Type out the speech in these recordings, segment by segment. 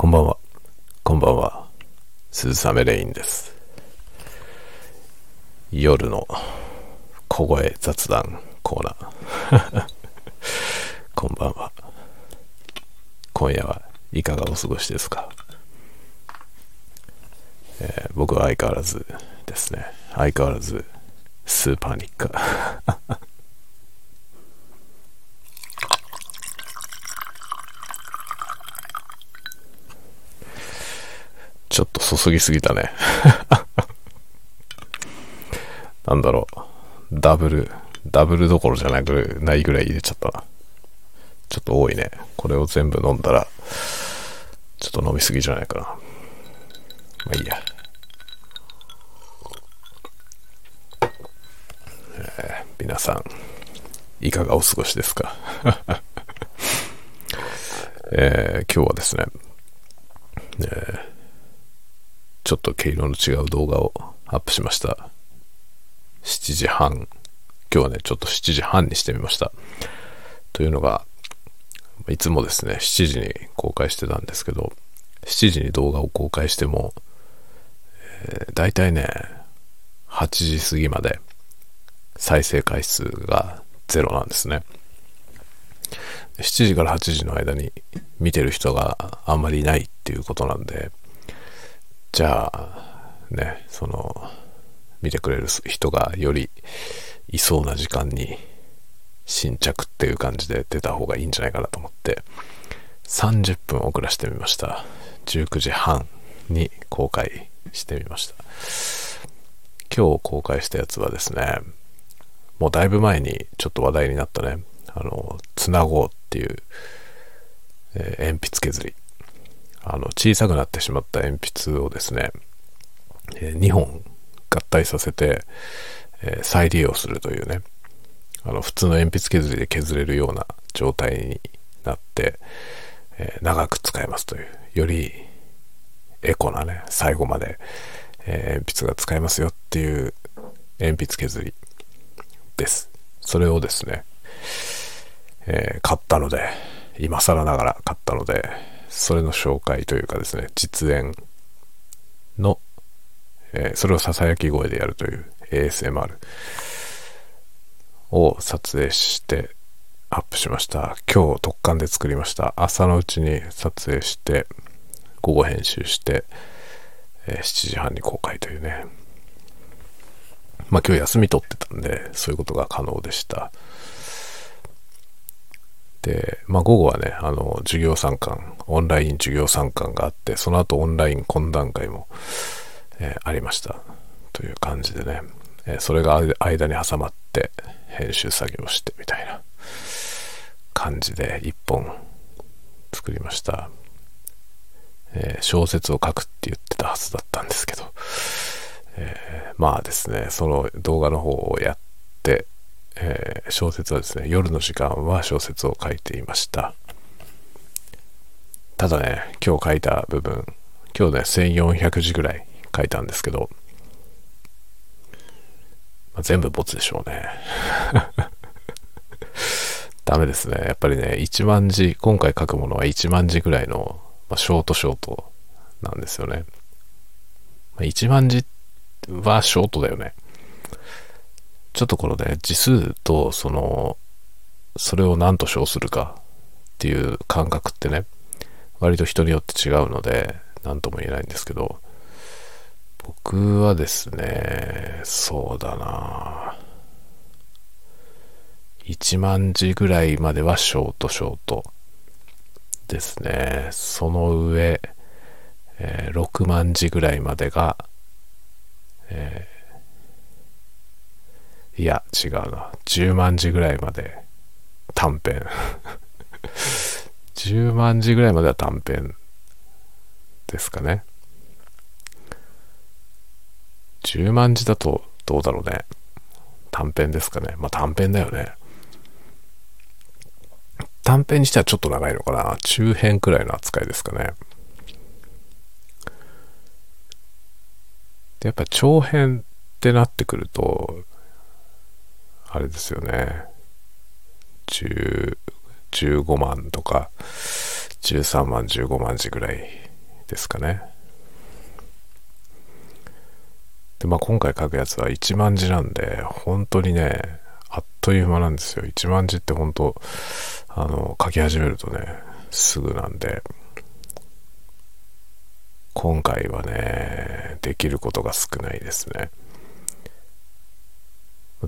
こんばんは。こんばんは。鈴雨レインです。夜の小声雑談コーナー。こんばんは。今夜はいかがお過ごしですか、えー僕は相変わらずですね。相変わらずスーパーニッカ。ちょっと注ぎすぎたね。なんだろう。ダブル、ダブルどころじゃなくないぐらい入れちゃったな。ちょっと多いね。これを全部飲んだら、ちょっと飲みすぎじゃないかな。まあいいや。えー皆さん、いかがお過ごしですか、えー今日はですね、えーちょっと毛色の違う動画をアップしました。7時半。今日はね、ちょっと7時半にしてみました。というのが、いつもですね、7時に公開してたんですけど、7時に動画を公開しても、えー、大体ね、8時過ぎまで再生回数がゼロなんですね。7時から8時の間に見てる人があんまりいないっていうことなんで、じゃあ、ね、その、見てくれる人がよりいそうな時間に新着っていう感じで出た方がいいんじゃないかなと思って、30分遅らしてみました。19時半に公開してみました。今日公開したやつはですね、もうだいぶ前にちょっと話題になったね、あの、つなごうっていう、えー鉛筆削り。あの、小さくなってしまった鉛筆をですね、え2本合体させて、え再利用するというね、あの、普通の鉛筆削りで削れるような状態になって、え長く使えますという、よりエコなね、最後まで、え鉛筆が使えますよっていう鉛筆削りです。それをですね、え買ったので、今更ながら買ったので、それの紹介というかですね、実演の、えーそれをささやき声でやるという ASMR を撮影してアップしました。今日特貫で作りました。朝のうちに撮影して、午後編集して、えー7時半に公開というね。まあ今日休み取ってたんで、そういうことが可能でした。で、まあ午後はね、あの、授業参観、オンライン授業参観があって、その後オンライン懇談会も、えーありました。という感じでね、えーそれが間に挟まって、編集作業してみたいな感じで一本作りました。えー小説を書くって言ってたはずだったんですけど、えまあですね、その動画の方をやって、えー小説はですね、夜の時間は小説を書いていました。ただね、今日書いた部分、今日ね、1400字ぐらい書いたんですけど、まあ、全部ボツでしょうね。ダメですね。やっぱりね、1万字、今回書くものは1万字ぐらいの、まあ、ショートショートなんですよね。まあ、1万字はショートだよね。ちょっとこのね、字数と、その、それを何と称するかっていう感覚ってね、割と人によって違うので、何とも言えないんですけど、僕はですね、そうだな1万字ぐらいまではショートショートですね。その上、えー6万字ぐらいまでが、えいや、違うな。10万字ぐらいまで短編。10万字ぐらいまでは短編ですかね。10万字だとどうだろうね。短編ですかね。まあ短編だよね。短編にしてはちょっと長いのかな。中編くらいの扱いですかね。で、やっぱ長編ってなってくると、あれですよね。15万とか13万15万字ぐらいですかね。で、まあ今回書くやつは1万字なんで、本当にね、あっという間なんですよ。1万字って本当、あの、書き始めるとね、すぐなんで、今回はね、できることが少ないですね。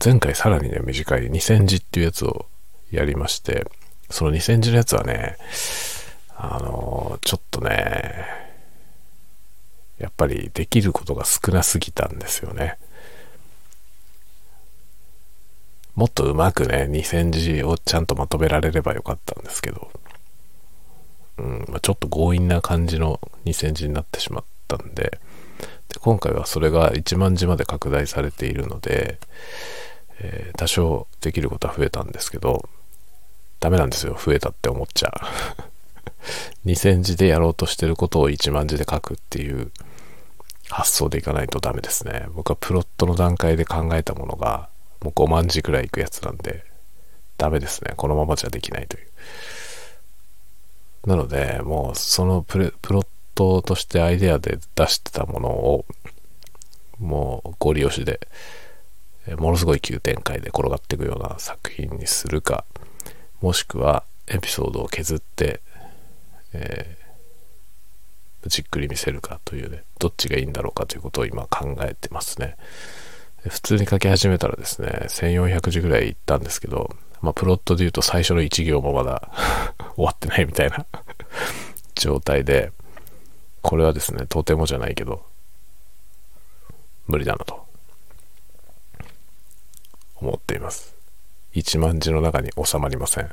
前回さらにね、短い2000字っていうやつをやりまして、その2000字のやつはね、あの、ちょっとね、やっぱりできることが少なすぎたんですよね。もっとうまくね、2000字をちゃんとまとめられればよかったんですけど、うんま、ちょっと強引な感じの2000字になってしまったんで、で今回はそれが1万字まで拡大されているので、えー、多少できることは増えたんですけど、ダメなんですよ、増えたって思っちゃう。2000字でやろうとしてることを1万字で書くっていう発想でいかないとダメですね。僕はプロットの段階で考えたものがもう5万字くらいいくやつなんで、ダメですね。このままじゃできないという。なので、もうそのプロットとしてアイデアで出してたものを、もうゴリ押しで、ものすごい急展開で転がっていくような作品にするか、もしくはエピソードを削って、えー、じっくり見せるかというね、どっちがいいんだろうかということを今考えてますね。普通に書き始めたらですね、1400字ぐらいいったんですけど、まあ、プロットで言うと最初の1行もまだ 終わってないみたいな 状態で、これはですね、とてもじゃないけど、無理だなと、思っています。1万字の中に収まりません。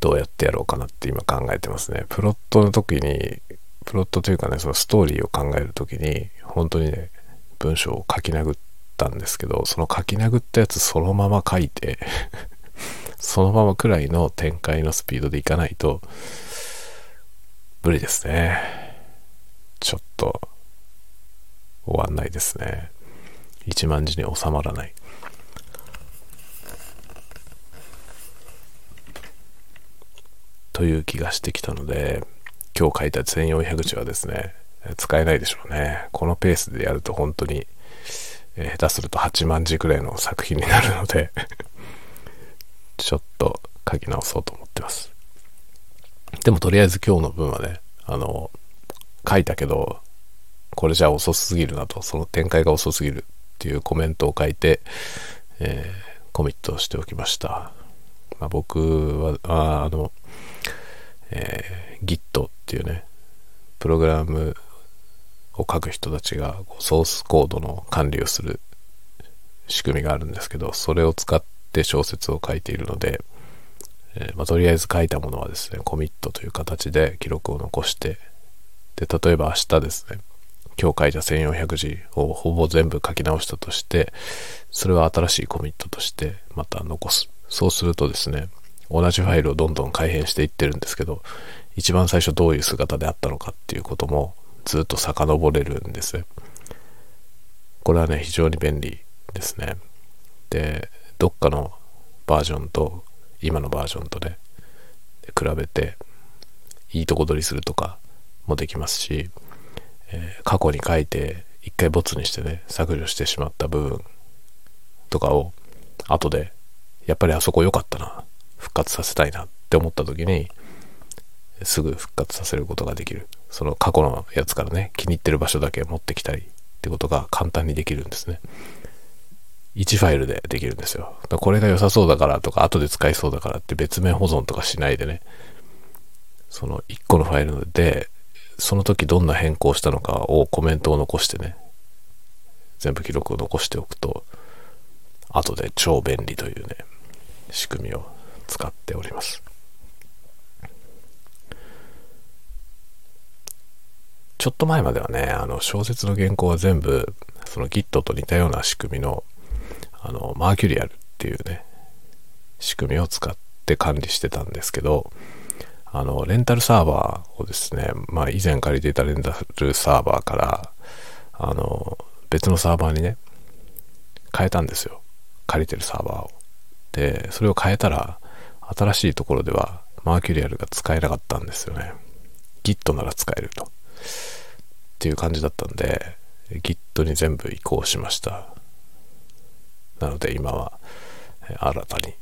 どうやってやろうかなって今考えてますね。プロットの時に、プロットというかね、そのストーリーを考える時に、本当にね、文章を書き殴ったんですけど、その書き殴ったやつそのまま書いてそのままくらいの展開のスピードでいかないと、無理ですね。ちょっと、終わんないですね。1万字に収まらない。という気がしてきたので、今日書いた1400字はですね、使えないでしょうね。このペースでやると本当に、えー、下手すると8万字くらいの作品になるのでちょっと書き直そうと思ってます。でもとりあえず今日の分はね、あの、書いたけど、これじゃ遅すぎるなと、その展開が遅すぎるっていうコメントを書いて、えー、コミットしておきました。まあ、僕は、ああの、えー、Git っていうね、プログラムを書く人たちがソースコードの管理をする仕組みがあるんですけど、それを使って小説を書いているので、えー、まあ、とりあえず書いたものはですね、コミットという形で記録を残して、で、例えば明日ですね、今日書いた1400字をほぼ全部書き直したとして、それは新しいコミットとしてまた残す。そうするとですね、同じファイルをどんどん改変していってるんですけど、一番最初どういう姿であったのかっていうこともずっと遡れるんです。これはね、非常に便利ですね。で、どっかのバージョンと今のバージョンとね、比べていいとこ取りするとかもできますし、えー、過去に書いて一回ボツにしてね、削除してしまった部分とかを後で、やっぱりあそこ良かったな、復活させたいなって思った時に、すぐ復活させることができる。その過去のやつからね、気に入ってる場所だけ持ってきたりってことが簡単にできるんですね。1ファイルでできるんですよ。これが良さそうだからとか、後で使いそうだからって別名保存とかしないでね、その1個のファイルで、その時どんな変更したのかをコメントを残してね、全部記録を残しておくと、後で超便利というね、仕組みを使っております。ちょっと前まではね、あの小説の原稿は全部、その Git と似たような仕組みの、あの、マーキュリアルっていうね、仕組みを使って管理してたんですけど、あの、レンタルサーバーをですね、まあ以前借りていたレンタルサーバーから、あの、別のサーバーにね、変えたんですよ。借りてるサーバーを。で、それを変えたら、新しいところではマーキュリアルが使えなかったんですよね。Git なら使えると。っていう感じだったんで、Git に全部移行しました。なので今は新たに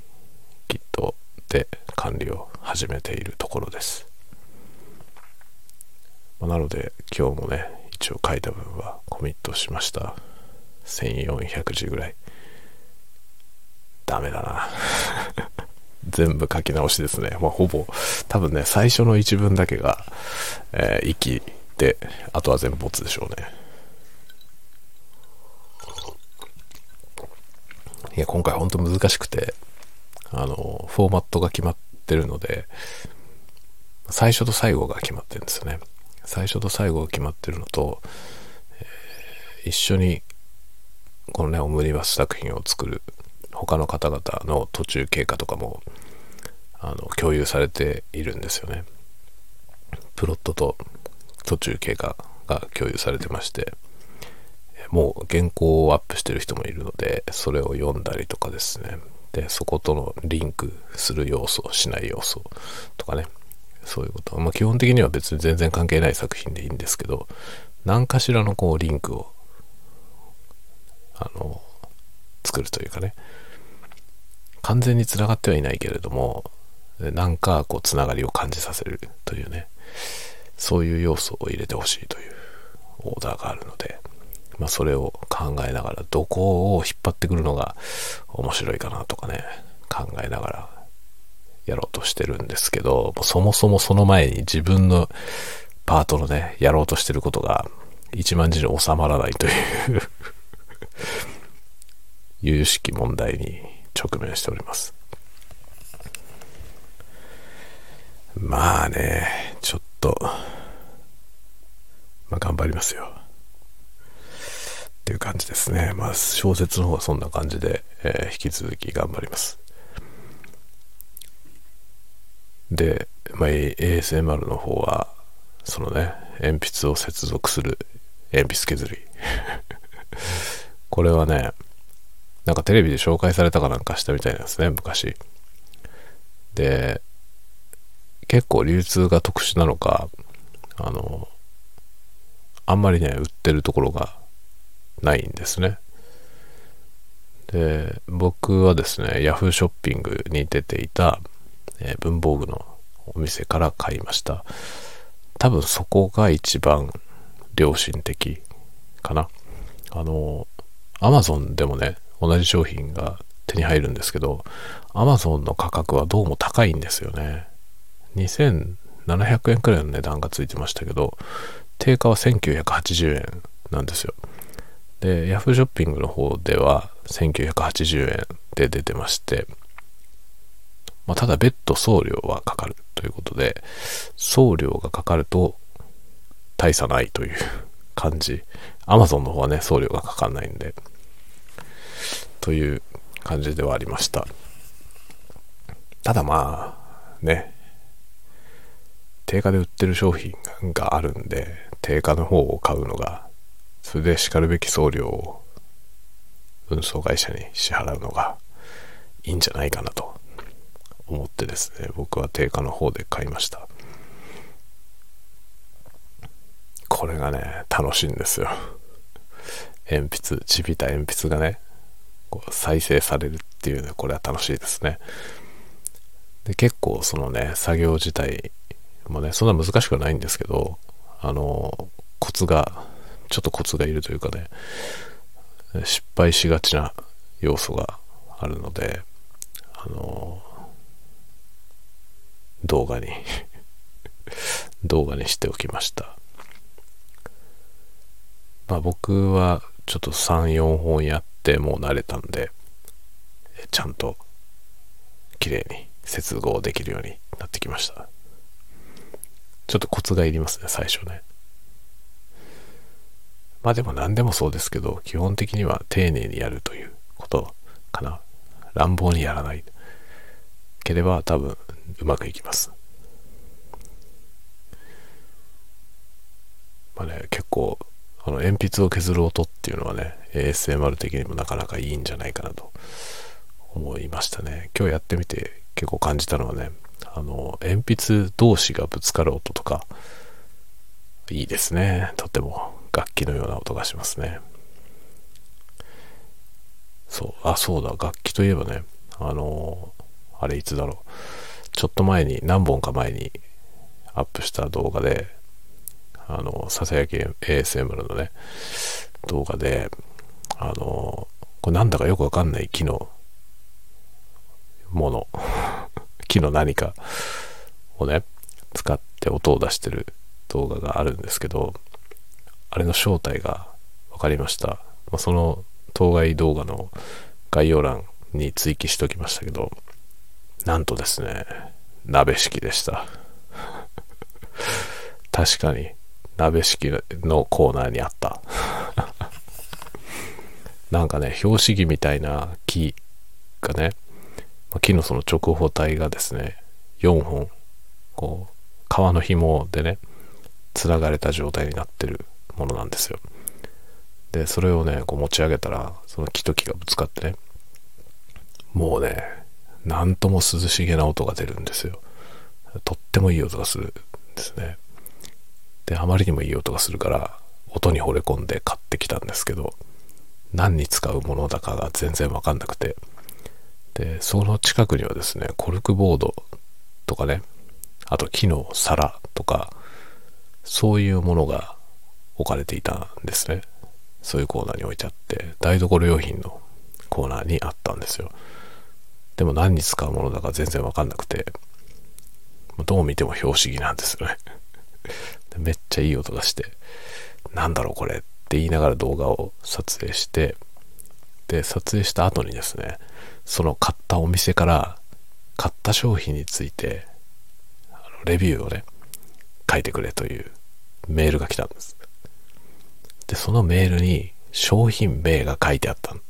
Git で管理を始めているところです。まなので今日もね、一応書いた分はコミットしました。1400字ぐらい。ダメだな。全部書き直しですね。まあ、ほぼ、多分ね、最初の一文だけが、えー、息で、あとは全部ボツでしょうね。いや、今回ほんと難しくて、あの、フォーマットが決まってるので、最初と最後が決まってるんですよね。最初と最後が決まってるのと、えー、一緒にこのね、オムニバス作品を作る他の方々の途中経過とかも、あの、共有されているんですよね。プロットと途中経過が共有されてまして、もう原稿をアップしてる人もいるので、それを読んだりとかですね。で、そことのリンクする要素、しない要素とかね。そういうこと。まあ基本的には別に全然関係ない作品でいいんですけど、何かしらのこうリンクを、あの、作るというかね。完全につながってはいないけれども、なんかこうつながりを感じさせるというね。そういう要素を入れてほしいというオーダーがあるので、まあ、それを考えながら、どこを引っ張ってくるのが面白いかなとかね、考えながらやろうとしてるんですけど、そもそもその前に自分のパートのね、やろうとしてることが1万字に収まらないという 有識問題に直面しております。まあね、ちょっと、まあ頑張りますよ。ていう感じですね。まあ小説の方はそんな感じで、えー、引き続き頑張ります。で、まあ、ASMR の方は、そのね、鉛筆を接続する鉛筆削り。これはね、なんかテレビで紹介されたかなんかしたみたいなんですね、昔。で、結構流通が特殊なのか、あの、あんまりね、売ってるところがないんですね。で、僕はですね、ヤフーショッピングに出ていた、えー、文房具のお店から買いました。多分そこが一番良心的かな。あの、アマゾンでもね、同じ商品が手に入るんですけど、アマゾンの価格はどうも高いんですよね。2700円くらいの値段がついてましたけど、定価は1980円なんですよ。で、Yahoo ショッピングの方では1980円で出てまして、まあ、ただ別途送料はかかるということで、送料がかかると大差ないという感じ。Amazon の方はね、送料がかかんないんで、という感じではありました。ただまあ、ね、定価で売ってる商品があるんで、定価の方を買うのが、それでしかるべき送料を運送会社に支払うのがいいんじゃないかなと思ってですね、僕は定価の方で買いました。これがね、楽しいんですよ。鉛筆、ちびた鉛筆がね、こう再生されるっていうね、これは楽しいですね。で、結構そのね、作業自体もね、そんな難しくはないんですけど、あの、コツが、ちょっとコツがいるというかね、失敗しがちな要素があるので、あの、動画に 動画にしておきました。まあ僕はちょっと3、4本やってもう慣れたんで、ちゃんと綺麗に接合できるようになってきました。ちょっとコツがいりますね、最初ね。まあでも何でもそうですけど、基本的には丁寧にやるということかな。乱暴にやらないければ多分うまくいきます。まあね、結構、あの鉛筆を削る音っていうのはね、ASMR 的にもなかなかいいんじゃないかなと思いましたね。今日やってみて結構感じたのはね、あの、鉛筆同士がぶつかる音とか、いいですね。とても楽器のような音がしますね。そう、あ、そうだ、楽器といえばね、あの、あれいつだろう。ちょっと前に、何本か前にアップした動画で、あの、ささやき ASMR のね、動画で、あの、これなんだかよくわかんない木のもの、木の何かをね、使って音を出してる動画があるんですけど、あれの正体が分かりました。まあ、その当該動画の概要欄に追記しときましたけど、なんとですね、鍋敷でした。確かに、鍋敷のコーナーにあった。なんかね、標識みたいな木がね、木のその直方体がですね、4本、こう、川の紐でね、繋がれた状態になってるものなんですよ。で、それをね、こう持ち上げたら、その木と木がぶつかってね、もうね、なんとも涼しげな音が出るんですよ。とってもいい音がするんですね。で、あまりにもいい音がするから、音に惚れ込んで買ってきたんですけど、何に使うものだかが全然わかんなくて、で、その近くにはですね、コルクボードとかね、あと木の皿とか、そういうものが置かれていたんですね。そういうコーナーに置いてあって、台所用品のコーナーにあったんですよ。でも何に使うものだか全然わかんなくて、どう見ても拍子木なんですよね。めっちゃいい音がして、なんだろうこれって言いながら動画を撮影して、で、撮影した後にですね、その買ったお店から買った商品について、レビューをね、書いてくれというメールが来たんです。で、そのメールに商品名が書いてあったの。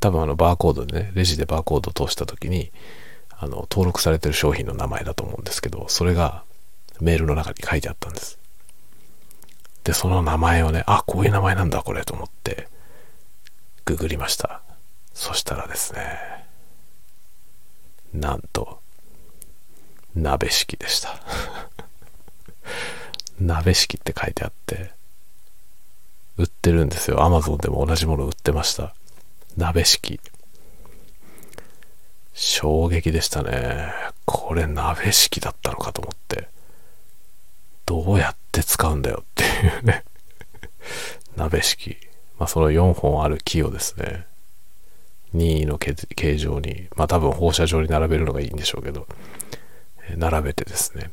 多分あのバーコードでね、レジでバーコードを通した時に、あの、登録されてる商品の名前だと思うんですけど、それがメールの中に書いてあったんです。で、その名前をね、あ、こういう名前なんだ、これ、と思って、ググりました。そしたらですね、なんと、鍋敷でした。鍋敷って書いてあって、売ってるんですよ。アマゾンでも同じもの売ってました。鍋敷。衝撃でしたね。これ鍋敷だったのかと思って。どうやって使うんだよっていうね。鍋敷。まあその4本ある木をですね、任意の形状に、まあ多分放射状に並べるのがいいんでしょうけど、並べてですね、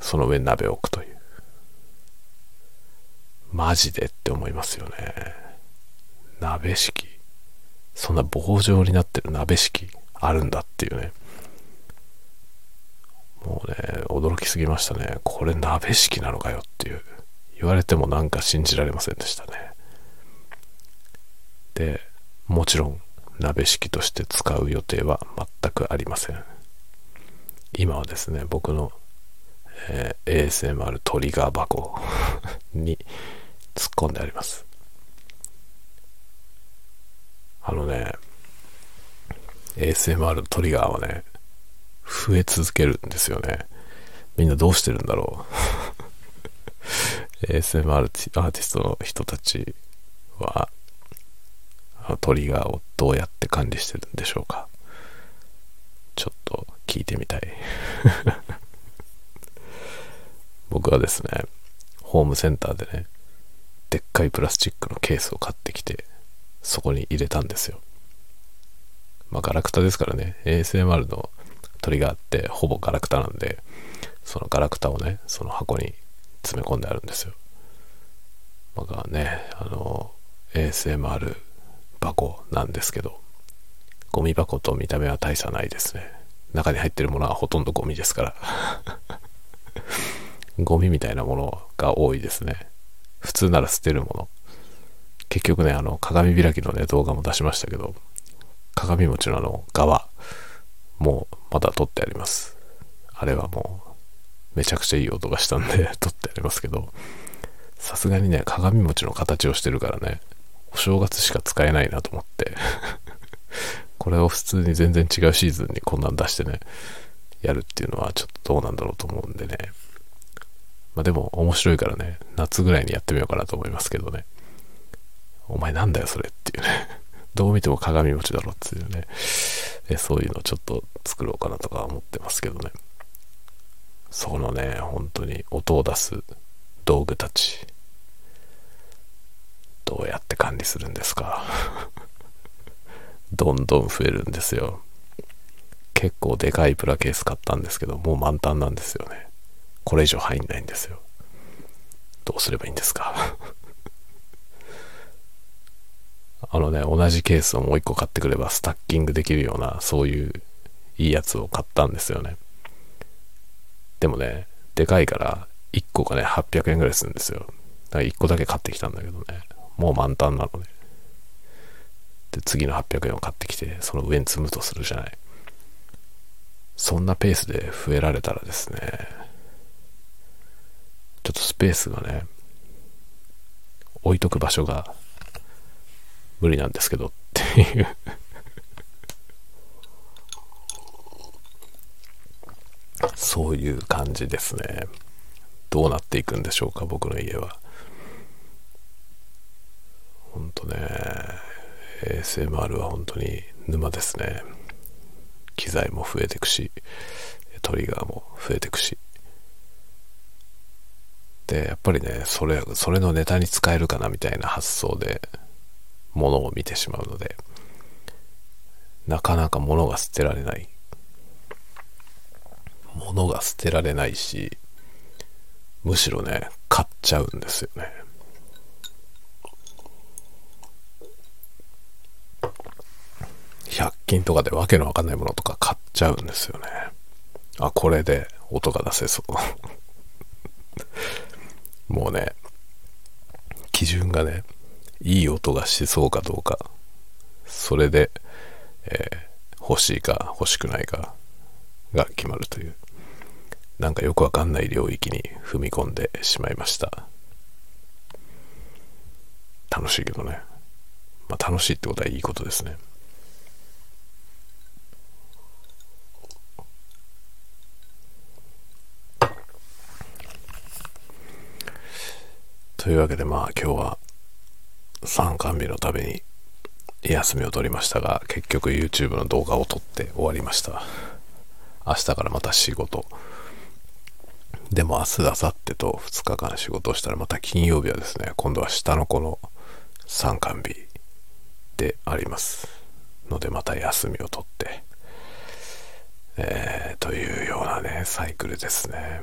その上に鍋を置くという。マジでって思いますよね。鍋敷。そんな棒状になってる鍋敷あるんだっていうね。もうね、驚きすぎましたね。これ鍋敷なのかよっていう。言われてもなんか信じられませんでしたね。で、もちろん鍋敷として使う予定は全くありません。今はですね、僕の、えー、ASMR トリガー箱に突っ込んであります。あのね、ASMR のトリガーはね、増え続けるんですよね。みんなどうしてるんだろう。ASMR アーティストの人たちは、トリガーをどうやって管理してるんでしょうか。ちょっと聞いてみたい。僕はですね、ホームセンターでね、でっかいプラスチックのケースを買ってきて、そこに入れたんですよ。まあ、ガラクタですからね、ASMR の鳥があってほぼガラクタなんで、そのガラクタをね、その箱に詰め込んであるんですよ。まあね、あの、ASMR 箱なんですけど、ゴミ箱と見た目は大差ないですね。中に入ってるものはほとんどゴミですから ゴミみたいなものが多いですね。普通なら捨てるもの。結局ね、あの、鏡開きのね、動画も出しましたけど、鏡餅のあの、側、もうまだ撮ってあります。あれはもう、めちゃくちゃいい音がしたんで 撮ってありますけど、さすがにね、鏡餅の形をしてるからね、お正月しか使えないなと思って これを普通に全然違うシーズンにこんなん出してね、やるっていうのはちょっとどうなんだろうと思うんでね、まあでも面白いからね、夏ぐらいにやってみようかなと思いますけどね。お前なんだよそれっていうね。どう見ても鏡餅だろっていうね。そういうのちょっと作ろうかなとか思ってますけどね。そのね、本当に音を出す道具たち。どうやって管理するんですか どんどん増えるんですよ。結構でかいプラケース買ったんですけど、もう満タンなんですよね。これ以上入んないんですよ。どうすればいいんですか？あのね、同じケースをもう一個買ってくればスタッキングできるような、そういういいやつを買ったんですよね。でもね、でかいから1個がね、800円ぐらいするんですよ。だから1個だけ買ってきたんだけどね、もう満タンなのね。で、次の800円を買ってきて、その上に積むとするじゃない。そんなペースで増えられたらですね、ちょっとスペースがね、置いとく場所が無理なんですけどっていう そういう感じですね。どうなっていくんでしょうか、僕の家は。ほんとね、ASMR は本当に沼ですね。機材も増えてくし、トリガーも増えてくし。で、やっぱりね、それ、それのネタに使えるかなみたいな発想で、ものを見てしまうので、なかなか物が捨てられない。物が捨てられないし、むしろね、買っちゃうんですよね。100均とかでわけのわかんないものとか買っちゃうんですよね。あ、これで音が出せそう。もうね、基準がね、いい音がしそうかどうか、それで、えー、欲しいか欲しくないかが決まるという、なんかよくわかんない領域に踏み込んでしまいました。楽しいけどね。まあ楽しいってことはいいことですね。というわけでまあ今日は参観日のために休みを取りましたが結局 YouTube の動画を撮って終わりました。明日からまた仕事。でも明日明後日と2日間仕事をしたらまた金曜日はですね今度は下の子の参観日であります。のでまた休みを取って。えー、というようなねサイクルですね。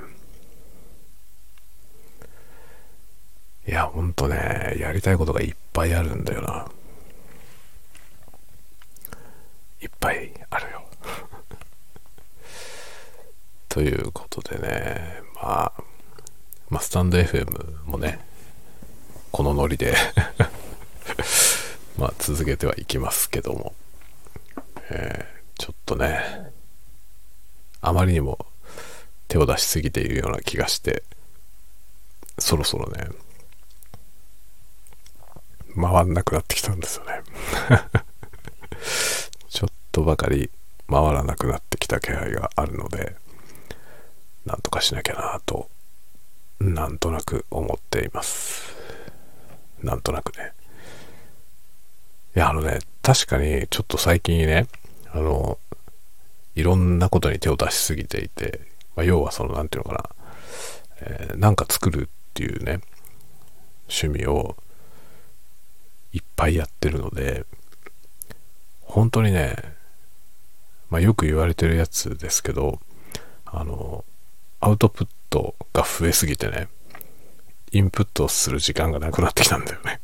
いや、ほんとね、やりたいことがいっぱいあるんだよな。いっぱいあるよ。ということでね、まあ、まあ、スタンド FM もね、このノリで まあ、続けてはいきますけども、えー、ちょっとね、あまりにも手を出しすぎているような気がして、そろそろね、回んなくなってきたんですよね。ちょっとばかり回らなくなってきた気配があるのでなんとかしなきゃなとなんとなく思っています。なんとなくね。いやあのね確かにちょっと最近ねあのいろんなことに手を出しすぎていて、まあ、要はその何て言うのかな、えー、なんか作るっていうね趣味をいっぱいやってるので、本当にね、まあ、よく言われてるやつですけど、あの、アウトプットが増えすぎてね、インプットする時間がなくなってきたんだよね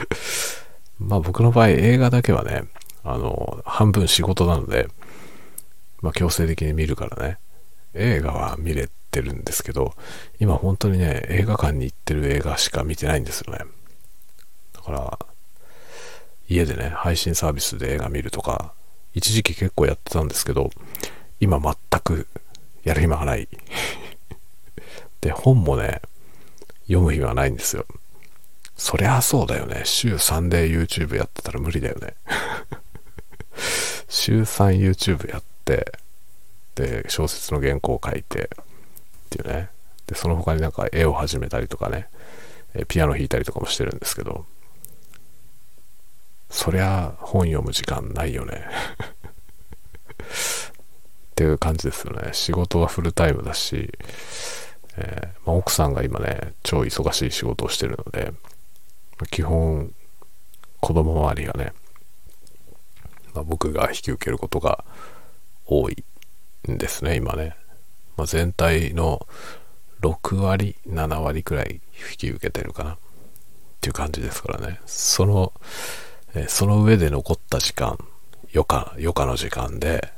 まあ僕の場合映画だけはね、あの、半分仕事なので、まあ強制的に見るからね、映画は見れてるんですけど、今本当にね、映画館に行ってる映画しか見てないんですよね。から、家でね、配信サービスで映画見るとか、一時期結構やってたんですけど、今全くやる暇がない。で、本もね、読む暇がないんですよ。そりゃそうだよね。週3で YouTube やってたら無理だよね。週3 YouTube やって、で、小説の原稿を書いて、っていうね。で、その他になんか絵を始めたりとかね、ピアノ弾いたりとかもしてるんですけど、そりゃ本読む時間ないよね っていう感じですよね。仕事はフルタイムだし、えー、まあ、奥さんが今ね、超忙しい仕事をしてるので、基本、子供周りがね、まあ、僕が引き受けることが多いんですね、今ね。まあ、全体の6割、7割くらい引き受けてるかなっていう感じですからね。その、えその上で残った時間、余暇、余暇の時間で、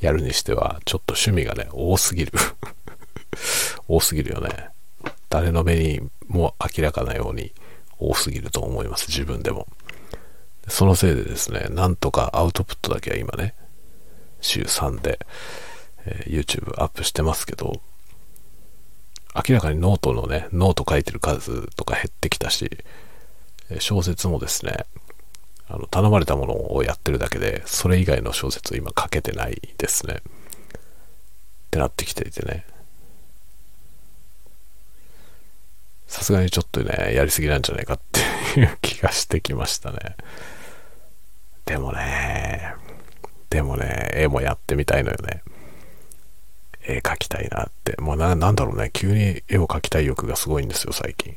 やるにしては、ちょっと趣味がね、多すぎる 多すぎるよね。誰の目にも明らかなように多すぎると思います、自分でも。そのせいでですね、なんとかアウトプットだけは今ね、週3で、えー、YouTube アップしてますけど、明らかにノートのね、ノート書いてる数とか減ってきたし、小説もですね、あの頼まれたものをやってるだけで、それ以外の小説を今書けてないですね。ってなってきていてね。さすがにちょっとね、やりすぎなんじゃないかっていう気がしてきましたね。でもね、でもね、絵もやってみたいのよね。絵描きたいなって。もうな、なんだろうね、急に絵を描きたい欲がすごいんですよ、最近。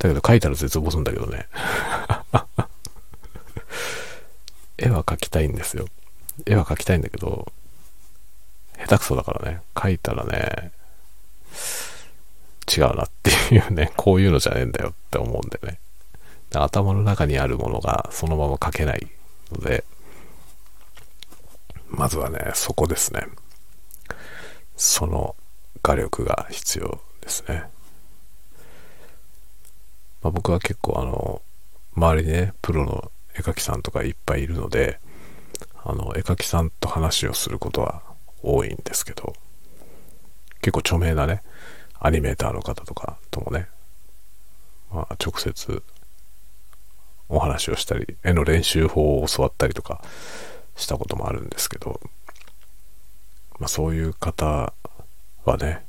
だけど描いたら絶望するんだけどね。絵は描きたいんですよ。絵は描きたいんだけど、下手くそだからね、描いたらね、違うなっていうね、こういうのじゃねえんだよって思うんでね。頭の中にあるものがそのまま描けないので、まずはね、そこですね。その画力が必要ですね。まあ、僕は結構あの、周りにね、プロの絵描きさんとかいっぱいいるので、あの、絵描きさんと話をすることは多いんですけど、結構著名なね、アニメーターの方とかともね、まあ、直接お話をしたり、絵の練習法を教わったりとかしたこともあるんですけど、まあ、そういう方はね、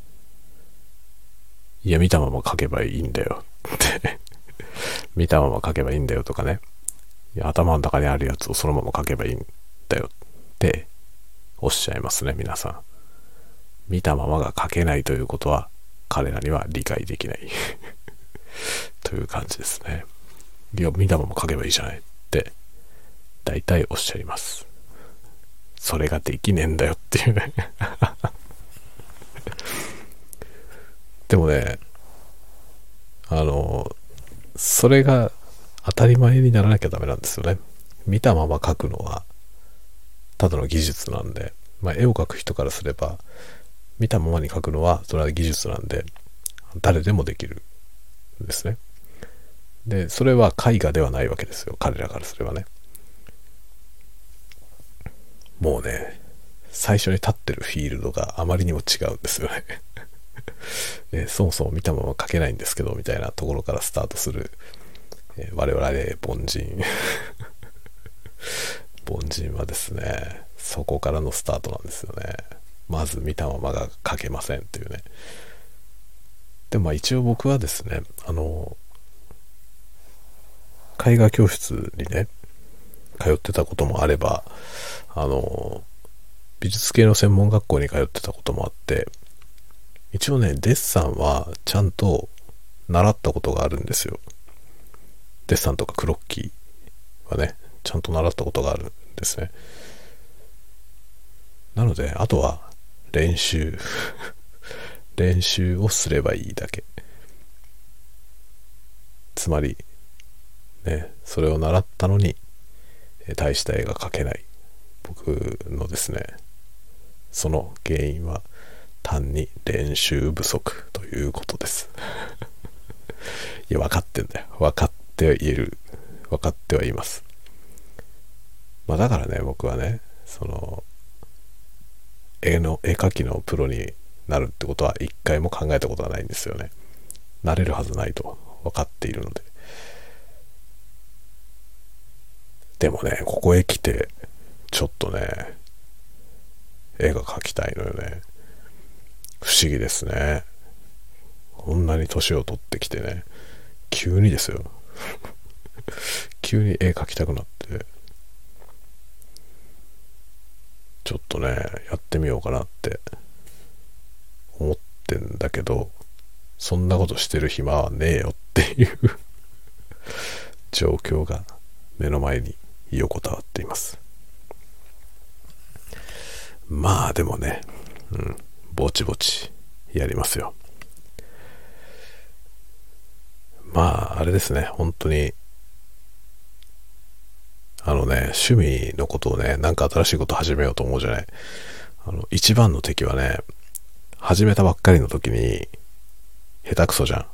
いや、見たまま描けばいいんだよ見たまま描けばいいんだよとかね、頭の中にあるやつをそのまま書けばいいんだよっておっしゃいますね、皆さん。見たままが書けないということは彼らには理解できない という感じですね。いや、見たまま書けばいいじゃないって大体おっしゃいます。それができねえんだよっていうね でもね、あの、それが当たり前にならなきゃダメなんですよね。見たまま描くのは、ただの技術なんで、まあ、絵を描く人からすれば、見たままに描くのは、それは技術なんで、誰でもできるんですね。で、それは絵画ではないわけですよ。彼らからすればね。もうね、最初に立ってるフィールドがあまりにも違うんですよねで。そもそも見たまま描けないんですけど、みたいなところからスタートするえー、我々凡人 凡人はですねそこからのスタートなんですよねまず見たままが書けませんっていうねでもまあ一応僕はですねあの絵画教室にね通ってたこともあればあの美術系の専門学校に通ってたこともあって一応ねデッサンはちゃんと習ったことがあるんですよデッサンとかクロッキーはね、ちゃんと習ったことがあるんですね。なので、あとは練習 練習をすればいいだけ。つまり、ね、それを習ったのに、大した絵が描けない。僕のですね、その原因は単に練習不足ということです。いや、分かってんだよ。分かっって言える、分かってはいます。まあだからね、僕はね、その、絵の、絵描きのプロになるってことは一回も考えたことはないんですよね。なれるはずないと分かっているので。でもね、ここへ来て、ちょっとね、絵が描きたいのよね。不思議ですね。こんなに年を取ってきてね、急にですよ。急に絵描きたくなって、ちょっとね、やってみようかなって思ってんだけど、そんなことしてる暇はねえよっていう 状況が目の前に横たわっています。まあでもね、うん、ぼちぼちやりますよ。まあ、あれですね、本当に、あのね、趣味のことをね、なんか新しいこと始めようと思うじゃない。あの、一番の敵はね、始めたばっかりの時に、下手くそじゃん。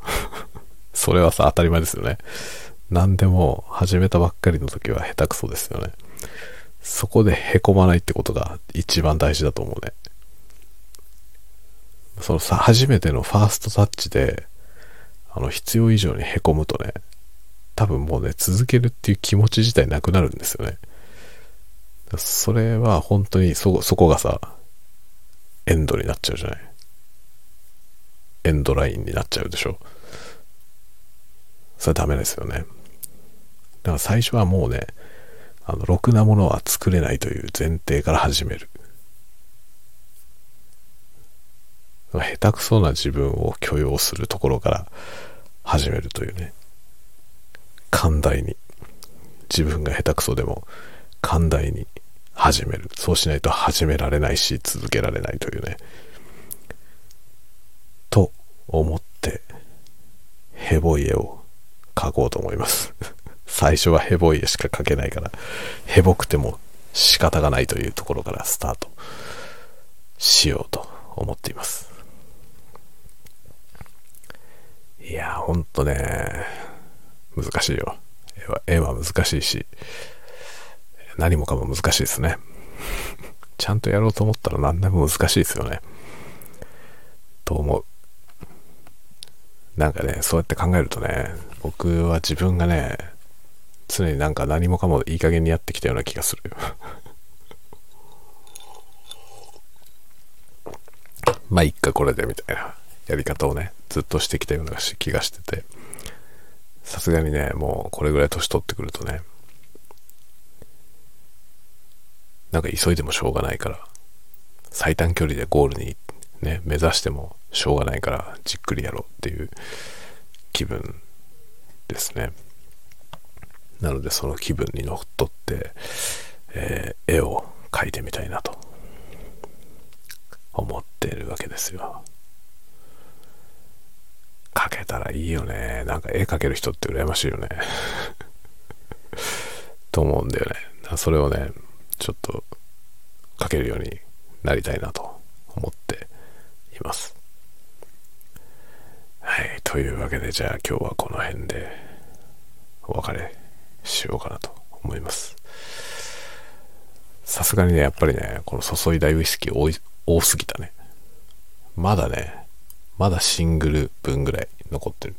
それはさ、当たり前ですよね。何でも始めたばっかりの時は下手くそですよね。そこで凹まないってことが一番大事だと思うね。そのさ、初めてのファーストタッチで、あの、必要以上に凹むとね、多分もうね、続けるっていう気持ち自体なくなるんですよね。それは本当にそ、そこがさ、エンドになっちゃうじゃない。エンドラインになっちゃうでしょ。それダメですよね。だから最初はもうね、あの、ろくなものは作れないという前提から始める。下手くそな自分を許容するところから始めるというね。寛大に。自分が下手くそでも寛大に始める。そうしないと始められないし続けられないというね。と思って、ヘボい絵を描こうと思います。最初はヘボい絵しか描けないから、ヘボくても仕方がないというところからスタートしようと思っています。いや、ほんとね、難しいよ。絵は難しいし、何もかも難しいですね。ちゃんとやろうと思ったら何でも難しいですよね。と思う。なんかね、そうやって考えるとね、僕は自分がね、常になんか何もかもいい加減にやってきたような気がする。まあ、いっか、これで、みたいなやり方をね、ずっとしてきたような気がしてて、さすがにね、もうこれぐらい年取ってくるとね、なんか急いでもしょうがないから、最短距離でゴールにね、目指してもしょうがないからじっくりやろうっていう気分ですね。なのでその気分にのっとって、えー、絵を描いてみたいなと思っているわけですよ。描けたらいいよね。なんか絵描ける人って羨ましいよね。と思うんだよね。それをね、ちょっと描けるようになりたいなと思っています。はい。というわけで、じゃあ今日はこの辺でお別れしようかなと思います。さすがにね、やっぱりね、この注いだウイスキー多多すぎたね。まだね、まだシングル分ぐらい残ってる。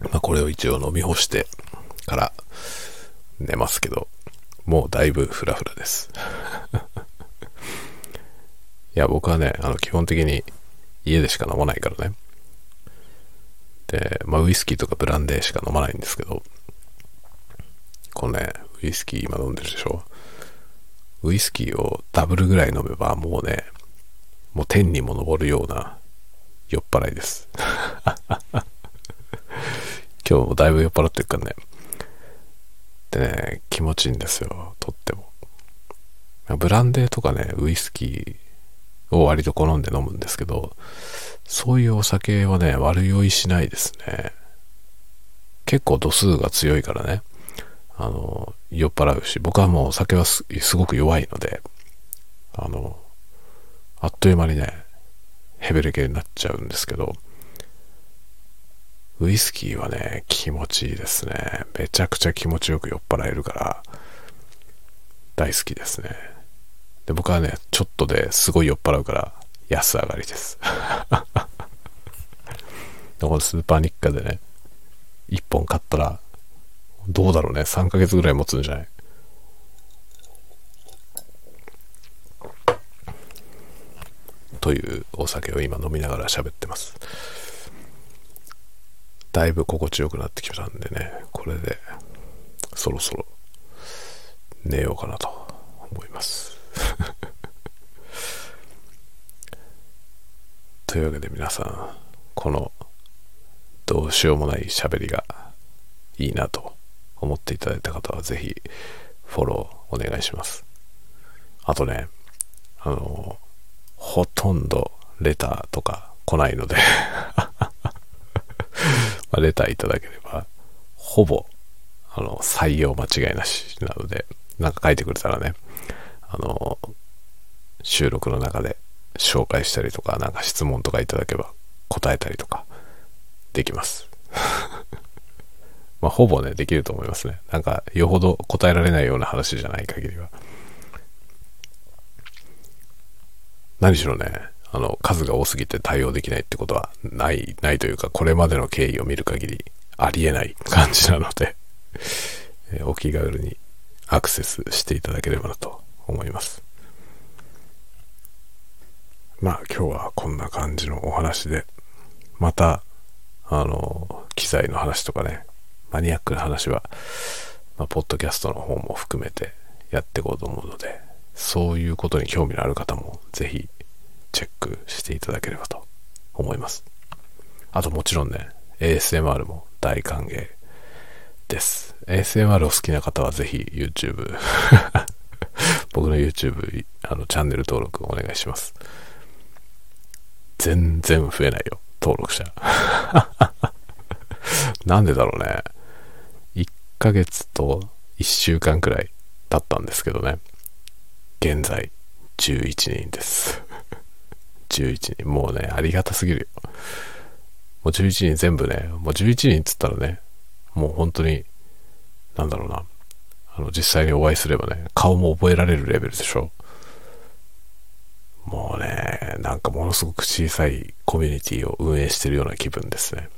まあこれを一応飲み干してから寝ますけど、もうだいぶフラフラです。いや、僕はね、あの基本的に家でしか飲まないからね。で、まあウイスキーとかブランデーしか飲まないんですけど、このね、ウイスキー今飲んでるでしょ？ウイスキーをダブルぐらい飲めばもうね、もう天にも昇るような酔っ払いです。今日もだいぶ酔っ払ってるからね。でね、気持ちいいんですよ、とっても。ブランデーとかね、ウイスキーを割と好んで飲むんですけど、そういうお酒はね、悪酔いしないですね。結構度数が強いからね。あの、酔っ払うし、僕はもうお酒はすごく弱いので、あの、あっという間にね、ヘベレケになっちゃうんですけど、ウイスキーはね、気持ちいいですね。めちゃくちゃ気持ちよく酔っ払えるから、大好きですね。で、僕はね、ちょっとですごい酔っ払うから、安上がりです。このスーパーニッカでね、1本買ったら、どうだろうね。3ヶ月ぐらい持つんじゃない？というお酒を今飲みながら喋ってます。だいぶ心地よくなってきたんでね、これでそろそろ寝ようかなと思います。というわけで皆さん、このどうしようもない喋りがいいなと思っていただいた方はぜひフォローお願いします。あとね、あの、ほとんどレターとか来ないので まレターいただければ、ほぼ、あの、採用間違いなしなので、なんか書いてくれたらね、あの、収録の中で紹介したりとか、なんか質問とかいただけば答えたりとかできます。まあ、ほぼね、できると思いますね。なんか、よほど答えられないような話じゃない限りは。何しろね、あの、数が多すぎて対応できないってことはない、ないというか、これまでの経緯を見る限り、ありえない感じなので えお気軽にアクセスしていただければなと思います。まあ今日はこんな感じのお話で、また、あの、機材の話とかね、マニアックな話は、まあ、ポッドキャストの方も含めてやっていこうと思うので、そういうことに興味のある方もぜひチェックしていただければと思います。あともちろんね、ASMR も大歓迎です。ASMR を好きな方はぜひ YouTube 僕の YouTube あのチャンネル登録お願いします。全然増えないよ、登録者。なんでだろうね。1ヶ月と1週間くらい経ったんですけどね。現在11人です。11人。もうね、ありがたすぎるよ。もう11人全部ね、もう11人っつったらね、もう本当に、なんだろうな。あの、実際にお会いすればね、顔も覚えられるレベルでしょ。もうね、なんかものすごく小さいコミュニティを運営してるような気分ですね。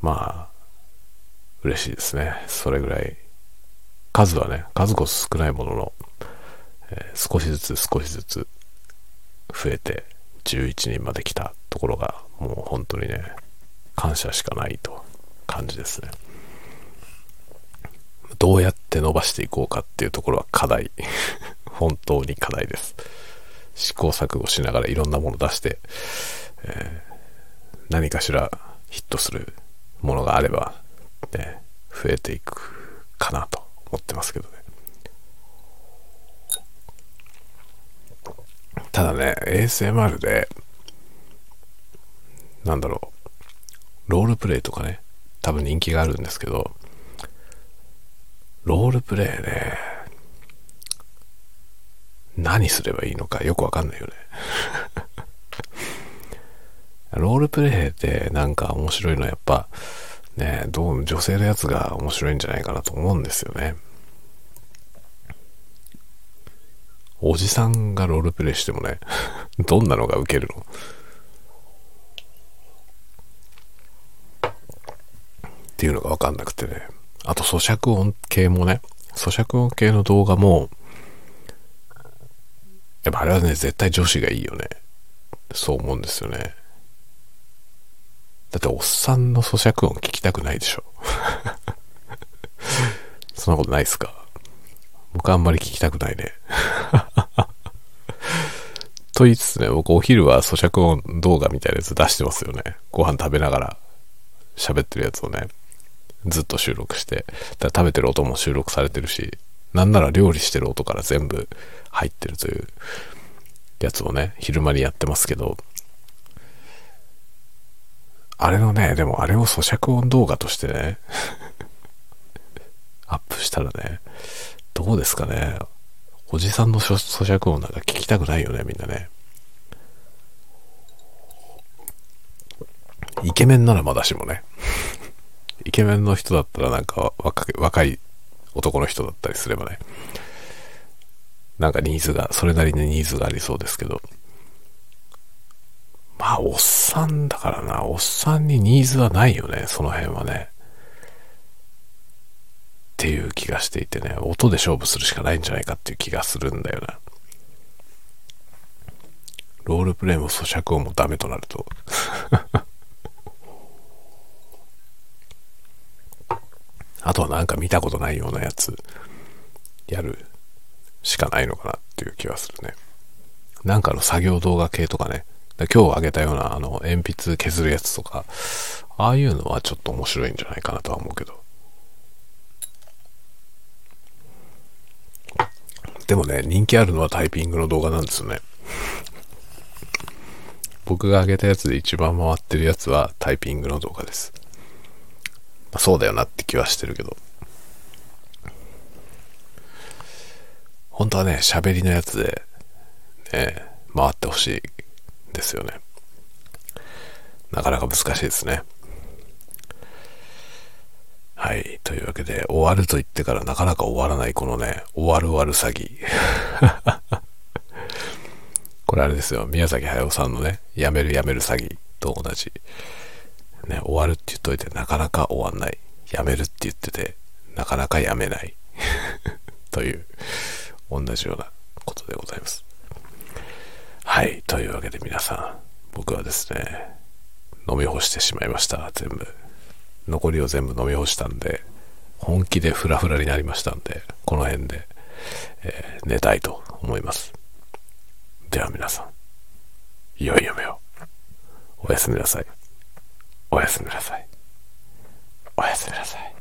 まあ、嬉しいですね。それぐらい数はね、数こそ少ないものの、えー、少しずつ少しずつ増えて11人まで来たところがもう本当にね、感謝しかないと感じですね。どうやって伸ばしていこうかっていうところは課題。本当に課題です。試行錯誤しながらいろんなもの出して、えー、何かしらヒットするものがあれば、ね、増えていくかなと思ってますけどね。ただね、ASMR で、なんだろう、ロールプレイとかね、多分人気があるんですけど、ロールプレイね、何すればいいのかよくわかんないよね。ロールプレイでなんか面白いのはやっぱ、ね、どう、女性のやつが面白いんじゃないかなと思うんですよね。おじさんがロールプレイしてもね、どんなのがウケるの？っていうのがわかんなくてね。あと咀嚼音系もね、咀嚼音系の動画も、やっぱあれはね、絶対女子がいいよね。そう思うんですよね。だっておっさんの咀嚼音聞きたくないでしょ。そんなことないっすか僕あんまり聞きたくないね。と言いつつね、僕お昼は咀嚼音動画みたいなやつ出してますよね。ご飯食べながら喋ってるやつをね、ずっと収録して。だ食べてる音も収録されてるし、なんなら料理してる音から全部入ってるというやつをね、昼間にやってますけど、あれのね、でもあれを咀嚼音動画としてね アップしたらね、どうですかね。おじさんの咀嚼音なんか聞きたくないよね、みんなね。イケメンならまだしもね。イケメンの人だったらなんか若若い男の人だったりすればね。なんかニーズが、それなりにニーズがありそうですけど。まあ、おっさんだからな。おっさんにニーズはないよね、その辺はね。っていう気がしていてね、音で勝負するしかないんじゃないかっていう気がするんだよな。ロールプレイも咀嚼音もダメとなると あとはなんか見たことないようなやつやるしかないのかなっていう気はするね。なんかの作業動画系とかね。今日あげたようなあの鉛筆削るやつとか、ああいうのはちょっと面白いんじゃないかなとは思うけど。でもね、人気あるのはタイピングの動画なんですよね。僕が上げたやつで一番回ってるやつはタイピングの動画です。まあ、そうだよなって気はしてるけど。本当はね、喋りのやつで、ね、回ってほしいですよね。なかなか難しいですね。はい。というわけで、終わると言ってからなかなか終わらないこのね、終わる終わる詐欺。これあれですよ。宮崎駿さんのね、やめるやめる詐欺と同じ。ね、終わるって言っといてなかなか終わんない。やめるって言ってて、なかなかやめない。という、同じようなことでございます。はい。というわけで皆さん、僕はですね、飲み干してしまいました。全部。残りを全部飲み干したんで、本気でフラフラになりましたんで、この辺で、えー、寝たいと思います。では皆さん、良い夢を。おやすみなさい。おやすみなさい。おやすみなさい。